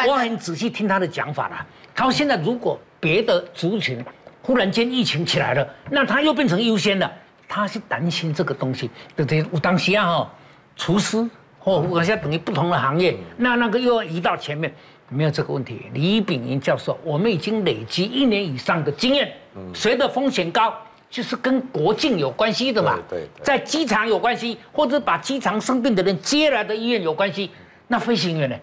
我很仔细听他的讲法了。他说现在如果别的族群忽然间疫情起来了，那他又变成优先了，他是担心这个东西。对对，我当时啊哈，厨师或我现在等于不同的行业，那那个又要移到前面，没有这个问题。李秉银教授，我们已经累积一年以上的经验，谁的风险高？就是跟国境有关系的嘛，对，在机场有关系，或者把机场生病的人接来的医院有关系。那飞行员呢？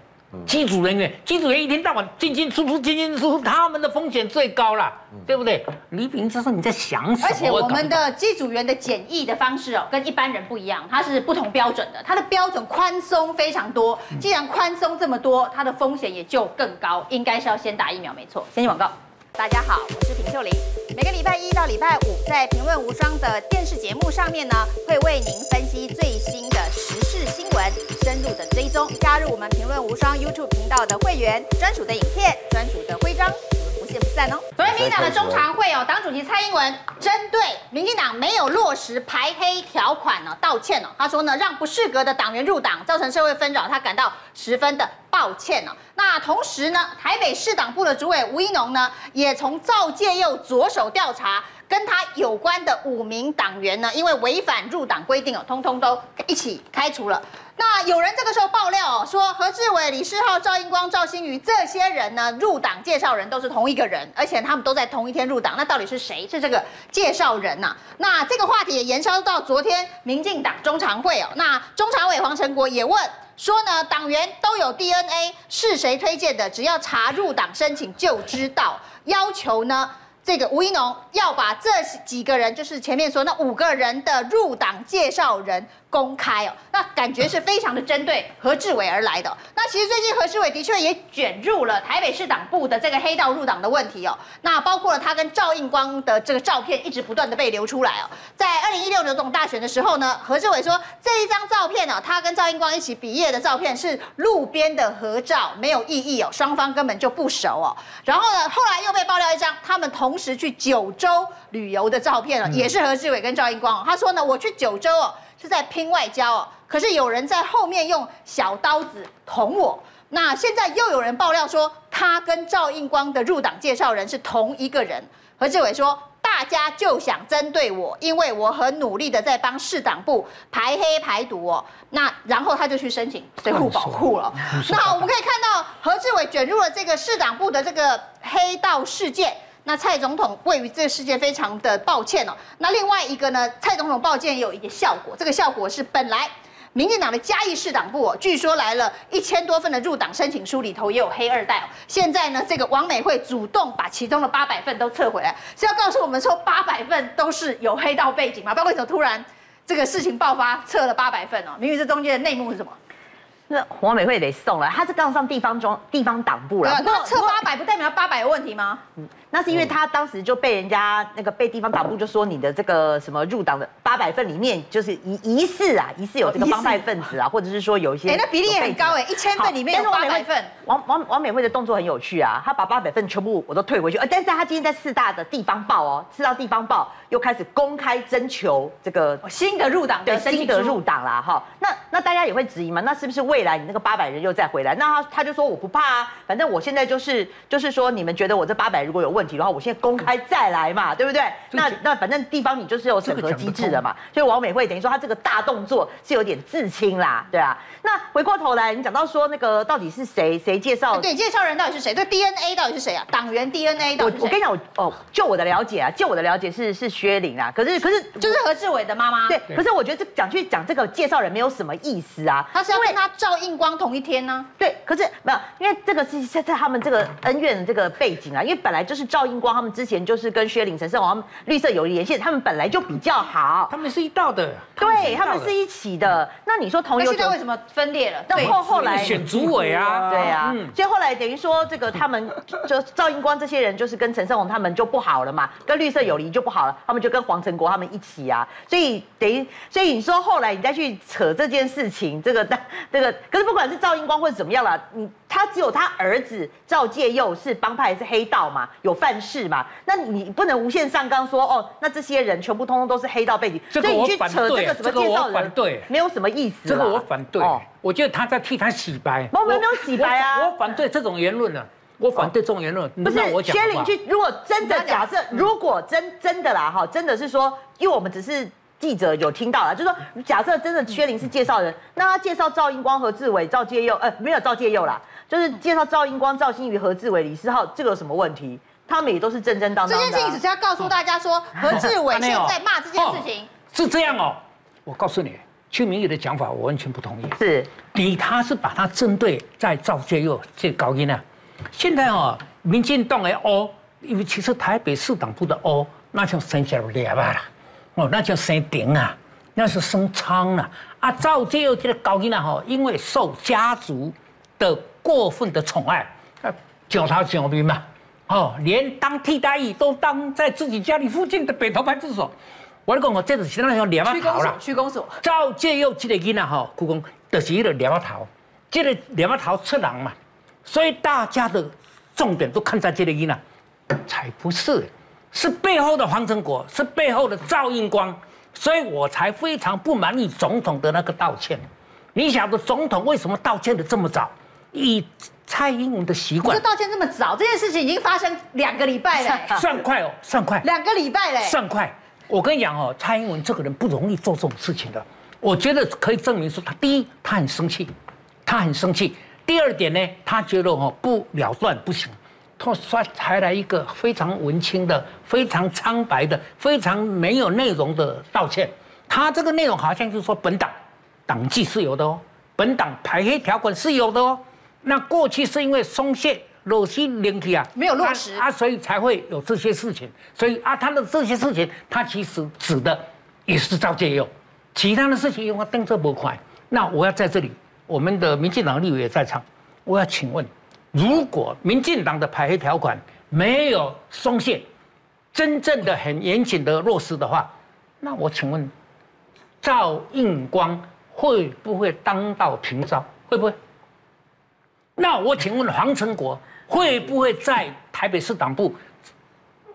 机组人员，机组人员一天到晚进进出出，进进出出，他们的风险最高了，对不对？李秉颖教授，你在想什么？而且我们的机组员的检疫的方式哦，跟一般人不一样，它是不同标准的，它的标准宽松非常多。既然宽松这么多，它的风险也就更高，应该是要先打疫苗，没错。先进广告。大家好，我是平秀玲。每个礼拜一到礼拜五，在《评论无双》的电视节目上面呢，会为您分析最新的时事新闻，深入的追踪。加入我们《评论无双》YouTube 频道的会员，专属的影片，专属的徽章。不见不散哦！昨天民进党的中常会哦，党主席蔡英文针对民进党没有落实排黑条款呢道歉哦。他说呢，让不适格的党员入党，造成社会纷扰，他感到十分的抱歉哦。那同时呢，台北市党部的主委吴一农呢，也从赵介佑着手调查。跟他有关的五名党员呢，因为违反入党规定哦，通通都一起开除了。那有人这个时候爆料哦，说何志伟、李世浩、赵英光、赵新宇这些人呢，入党介绍人都是同一个人，而且他们都在同一天入党。那到底是谁是这个介绍人呢？那这个话题也延烧到昨天民进党中常会哦。那中常委黄成国也问说呢，党员都有 DNA，是谁推荐的？只要查入党申请就知道。要求呢？这个吴一农要把这几个人，就是前面说那五个人的入党介绍人。公开哦，那感觉是非常的针对何志伟而来的。那其实最近何志伟的确也卷入了台北市党部的这个黑道入党的问题哦。那包括了他跟赵应光的这个照片一直不断的被流出来哦。在二零一六年总大选的时候呢，何志伟说这一张照片呢，他跟赵应光一起毕业的照片是路边的合照，没有意义哦，双方根本就不熟哦。然后呢，后来又被爆料一张他们同时去九州旅游的照片了，也是何志伟跟赵应光哦。他说呢，我去九州哦。是在拼外交哦。可是有人在后面用小刀子捅我。那现在又有人爆料说，他跟赵映光的入党介绍人是同一个人。何志伟说，大家就想针对我，因为我很努力的在帮市党部排黑排毒哦。那然后他就去申请随扈保护了。那我们可以看到何志伟卷入了这个市党部的这个黑道事件。那蔡总统位于这个世界非常的抱歉哦。那另外一个呢，蔡总统抱歉也有一个效果，这个效果是本来。民进党的嘉义市党部哦，据说来了一千多份的入党申请书里头也有黑二代哦。现在呢，这个王美惠主动把其中的八百份都撤回来，是要告诉我们说八百份都是有黑道背景吗？不知道为什么突然这个事情爆发撤了八百份哦？明明这中间的内幕是什么？那王美惠得送了，他是刚上地方中地方党部了。那撤八百不代表八百有问题吗？嗯，那是因为他当时就被人家那个被地方党部就说你的这个什么入党的八百份里面就是疑疑似啊，疑似有这个帮派分子啊，或者是说有一些。哎，那比例也很高哎，一千份里面有八百份。王王王美惠的动作很有趣啊，他把八百份全部我都退回去，呃，但是他今天在四大的地方报哦，四大地方报又开始公开征求这个新的入党的新的入党啦哈。那那大家也会质疑嘛，那是不是未来你那个八百人又再回来，那他他就说我不怕啊，反正我现在就是就是说你们觉得我这八百如果有问题的话，我现在公开再来嘛，对不对？那那反正地方你就是有审核机制的嘛，所以王美惠等于说她这个大动作是有点自清啦，对啊。那回过头来，你讲到说那个到底是谁谁介绍？对，介绍人到底是谁？这 DNA 到底是谁啊？党员 DNA 到底是谁？我我跟你讲，我哦，就我的了解啊，就我的了解是是薛玲啊，可是可是就是何志伟的妈妈。对，可是我觉得这讲去讲这个介绍人没有什么意思啊，他是要跟他照应光。同一天呢？对，可是没有，因为这个是在在他们这个恩怨的这个背景啊，因为本来就是赵英光他们之前就是跟薛岭、陈胜王绿色有联系，他们本来就比较好，他们是一道的，对，他们是一起的。那你说同一，现在为什么分裂了？那后后来选主委啊，对啊，所以后来等于说这个他们 就赵英光这些人就是跟陈胜王他们就不好了嘛，跟绿色有离就不好了，他们就跟黄成国他们一起啊，所以等于所以你说后来你再去扯这件事情，这个 这个可是不。管是赵英光或者怎么样了，你他只有他儿子赵介佑是帮派是黑道嘛，有犯事嘛，那你不能无限上纲说哦，那这些人全部通通都是黑道背景，这个我反对，所以你去扯这个什么介绍人，对，没有什么意思。这个我反对，哦、我觉得他在替他洗白。我们没有洗白啊，我，我反对这种言论呢、啊，我反对这种言论。不是薛玲去，如果真的假设，如果真真的啦哈，真的是说，因为我们只是。记者有听到了，就是说，假设真的薛玲是介绍人，那他介绍赵英光、何志伟、赵介佑，呃，没有赵介佑啦，就是介绍赵英光、赵新宇、何志伟、李思浩，这个有什么问题？他们也都是正正当当。这件事情只是要告诉大家说，何志伟 现在骂这件事情、哦、是这样哦。我告诉你，邱明义的讲法我完全不同意。是，你他是把他针对在赵介佑这高音啊。现在哦，民进党的哦，因为其实台北市党部的哦，那就剩下两万了。哦，那叫生顶啊，那是生疮啊。啊，赵介佑这个高音啊，吼，因为受家族的过分的宠爱，啊，叫他小兵嘛，哦，连当替代役都当在自己家里附近的北投派出所。我讲，我这次现在要两把头啦。区公所。赵介佑这个囡仔，吼，故宫就是一个两把头，这个两把头出人嘛，所以大家的重点都看在这个囡仔，才不是。是背后的黄成国，是背后的赵应光，所以我才非常不满意总统的那个道歉。你晓得总统为什么道歉的这么早？以蔡英文的习惯，这道歉这么早，这件事情已经发生两个礼拜了。算快哦，算快。两个礼拜嘞，算快。我跟你讲哦，蔡英文这个人不容易做这种事情的。我觉得可以证明说，他第一，他很生气，他很生气。第二点呢，他觉得哦不了断不行。他说才来一个非常文青的、非常苍白的、非常没有内容的道歉。他这个内容好像就是说本党党纪是有的哦，本党排黑条款是有的哦。那过去是因为松懈、落实领体啊，没有落实啊，所以才会有这些事情。所以啊，他的这些事情，他其实指的也是赵介佑，其他的事情因为动作不快。那我要在这里，我们的民进党立委也在场，我要请问。如果民进党的排黑条款没有松懈，真正的很严谨的落实的话，那我请问，赵应光会不会当到平招？会不会？那我请问黄成国会不会在台北市党部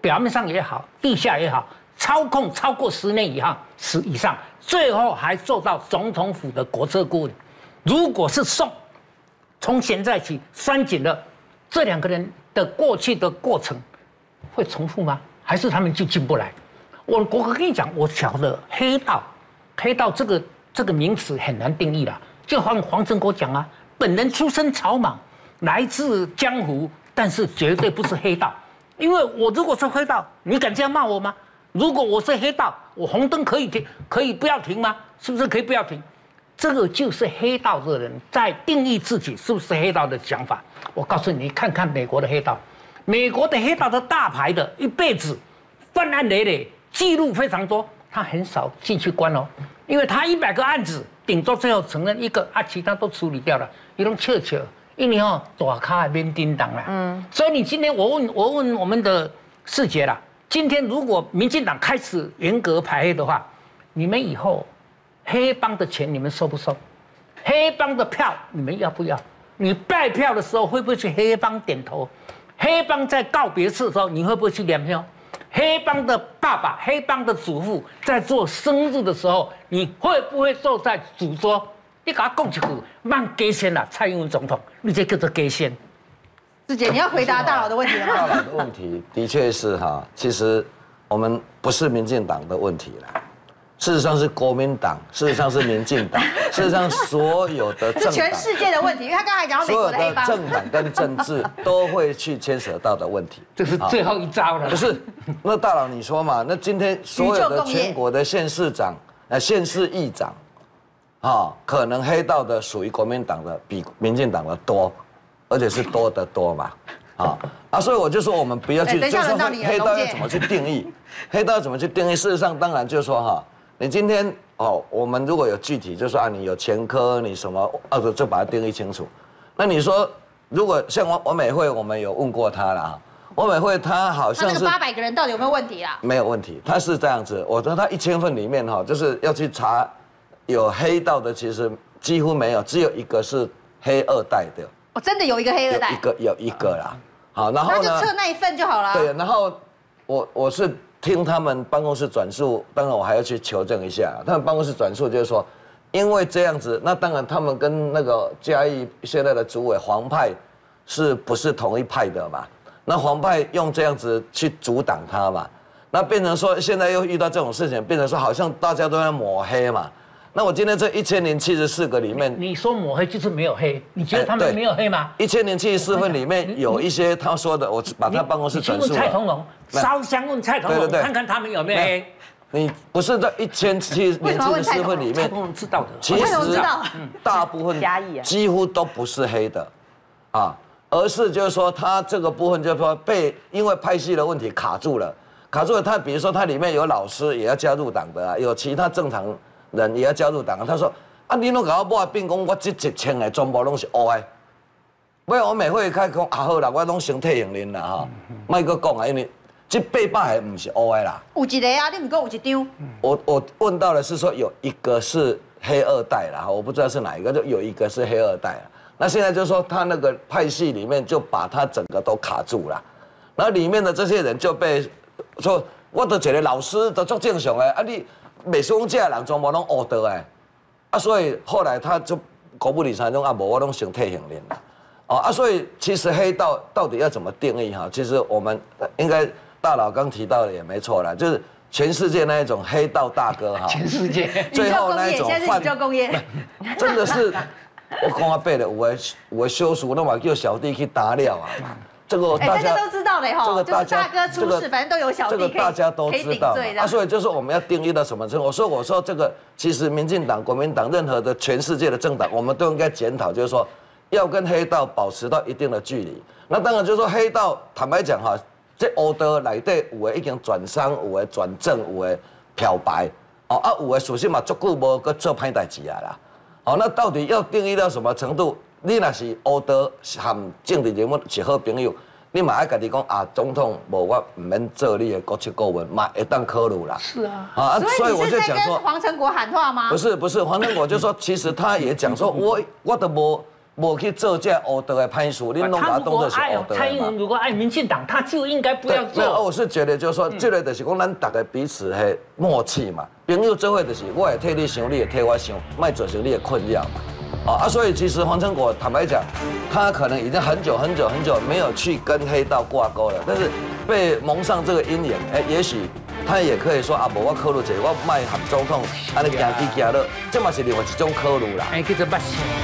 表面上也好，地下也好，操控超过十年以上，十以上，最后还做到总统府的国策顾问。如果是宋，从现在起拴紧了，这两个人的过去的过程会重复吗？还是他们就进不来？我我跟你讲，我晓得黑道，黑道这个这个名词很难定义了。就像黄成国讲啊，本人出身草莽，来自江湖，但是绝对不是黑道。因为我如果是黑道，你敢这样骂我吗？如果我是黑道，我红灯可以停，可以不要停吗？是不是可以不要停？这个就是黑道的人在定义自己是不是黑道的想法。我告诉你，看看美国的黑道，美国的黑道的大牌的，一辈子犯案累累，记录非常多，他很少进去关哦，因为他一百个案子，顶多最后承认一个啊，其他都处理掉了，一种悄悄，因为哦，大咖免叮当了。嗯，所以你今天我问我问我们的世杰啦，今天如果民进党开始严格排黑的话，你们以后。黑帮的钱你们收不收？黑帮的票你们要不要？你拜票的时候会不会去黑帮点头？黑帮在告别式的时候你会不会去点票？黑帮的爸爸、黑帮的祖父在做生日的时候，你会不会坐在主桌？你给他供一句，慢给先啦，蔡英文总统，你这叫做给先。志杰，你要回答大佬的问题了吗？大佬的问题的确是哈，其实我们不是民进党的问题了。事实上是国民党，事实上是民进党，事实上所有的政党，全世界的问题，因为他刚才讲到美国的黑帮，所有的政党跟政治 都会去牵扯到的问题，这是最后一招了。不是，那大佬你说嘛？那今天所有的全国的县市长、呃县市议长，啊，可能黑道的属于国民党的比民进党的多，而且是多得多嘛，啊啊，所以我就说我们不要去，就是说黑道要怎么去定义，黑道要怎么去定义？事实上，当然就是说哈。你今天哦，我们如果有具体，就是说啊，你有前科，你什么，啊，就把它定义清楚。那你说，如果像王王美惠，我们有问过他啦，王美惠他好像是那个八百个人到底有没有问题啦？没有问题，他是这样子。我说他一千份里面哈，就是要去查有黑道的，其实几乎没有，只有一个是黑二代的。哦，真的有一个黑二代？有一个有一个啦。好，然后呢？那就测那一份就好了。对，然后我我是。听他们办公室转述，当然我还要去求证一下。他们办公室转述就是说，因为这样子，那当然他们跟那个嘉义现在的主委黄派是不是同一派的嘛？那黄派用这样子去阻挡他嘛？那变成说现在又遇到这种事情，变成说好像大家都在抹黑嘛？那我今天这一千零七十四个里面，你说抹黑就是没有黑？你觉得他们没有黑吗？一千零七十四份里面有一些他说的，我把他办公室转述了。蔡同荣，烧香问蔡同荣，看看他们有没有黑。你不是在一千七零七十四份里面，蔡同荣知道的。其实大部分 几乎都不是黑的，啊，而是就是说他这个部分就是说被因为派系的问题卡住了，卡住了。他比如说他里面有老师也要加入党的啊，有其他正常。人也要加入党，他说：“啊，你拢甲我抹变讲，我这一千个全部拢是乌的。不要我每会开讲，啊好啦，我拢先退用恁啦哈，莫阁讲啊，因为这八百个毋是乌的啦。有一个啊，你唔讲有一张。我我问到的是说有一个是黑二代啦，我不知道是哪一个，就有一个是黑二代。那现在就是说他那个派系里面就把他整个都卡住了，然后里面的这些人就被说，我都觉得老师都做正常的啊你。”美术这人全部拢恶德哎，啊，所以后来他就国不理财中啊，无我拢成退行了，哦啊，所以其实黑道到底要怎么定义哈？其实我们应该大佬刚提到的也没错啦，就是全世界那一种黑道大哥哈，全世界。最后那一种犯罪工业，真的是我讲阿伯的，有的有的修书那么叫小弟去打了啊。这个大家都知道的哈，就是大哥出事，反正都有小弟这个大家都知道。啊，所以就是我们要定义到什么程度？我说我说这个，其实民进党、国民党任何的全世界的政党，我们都应该检讨，就是说要跟黑道保持到一定的距离。那当然就是说黑道，坦白讲哈，这黑道内底有的已经转商，有的转正，有的漂白，哦啊，有的属性嘛，足够无个做歹代志啊啦。好，那到底要定义到什么程度？你若是黑道含政治人物是好朋友，你嘛爱家己讲啊，总统无我毋免做你的国策顾问，嘛会当考虑啦。是啊。啊，所以我就讲说黄成国喊话吗？不是不是，黄成国就说，其实他也讲说，我我都无无去做这恶德的判事，你弄把它当作是恶德蔡英文如果爱民进党，他就应该不要做。那，我是觉得就是说，这个就是讲咱大家彼此的默契嘛。朋友做伙就是，我会替你想，你也替我想，卖造成你的困扰嘛。啊，所以其实黄成果坦白讲，他可能已经很久很久很久没有去跟黑道挂钩了，但是被蒙上这个阴影，哎，也许他也可以说啊，无我考虑者，我卖喊总统，安尼行去行了，这嘛是另外一种考虑啦。哎，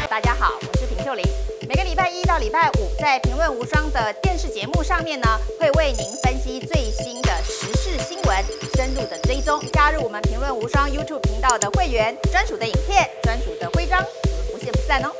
大家好，我是平秀琳，每个礼拜一到礼拜五在评论无双的电视节目上面呢，会为您分析最新的时事新闻，深入的追踪。加入我们评论无双 YouTube 频道的会员，专属的影片，专属的徽章。不见不散哦。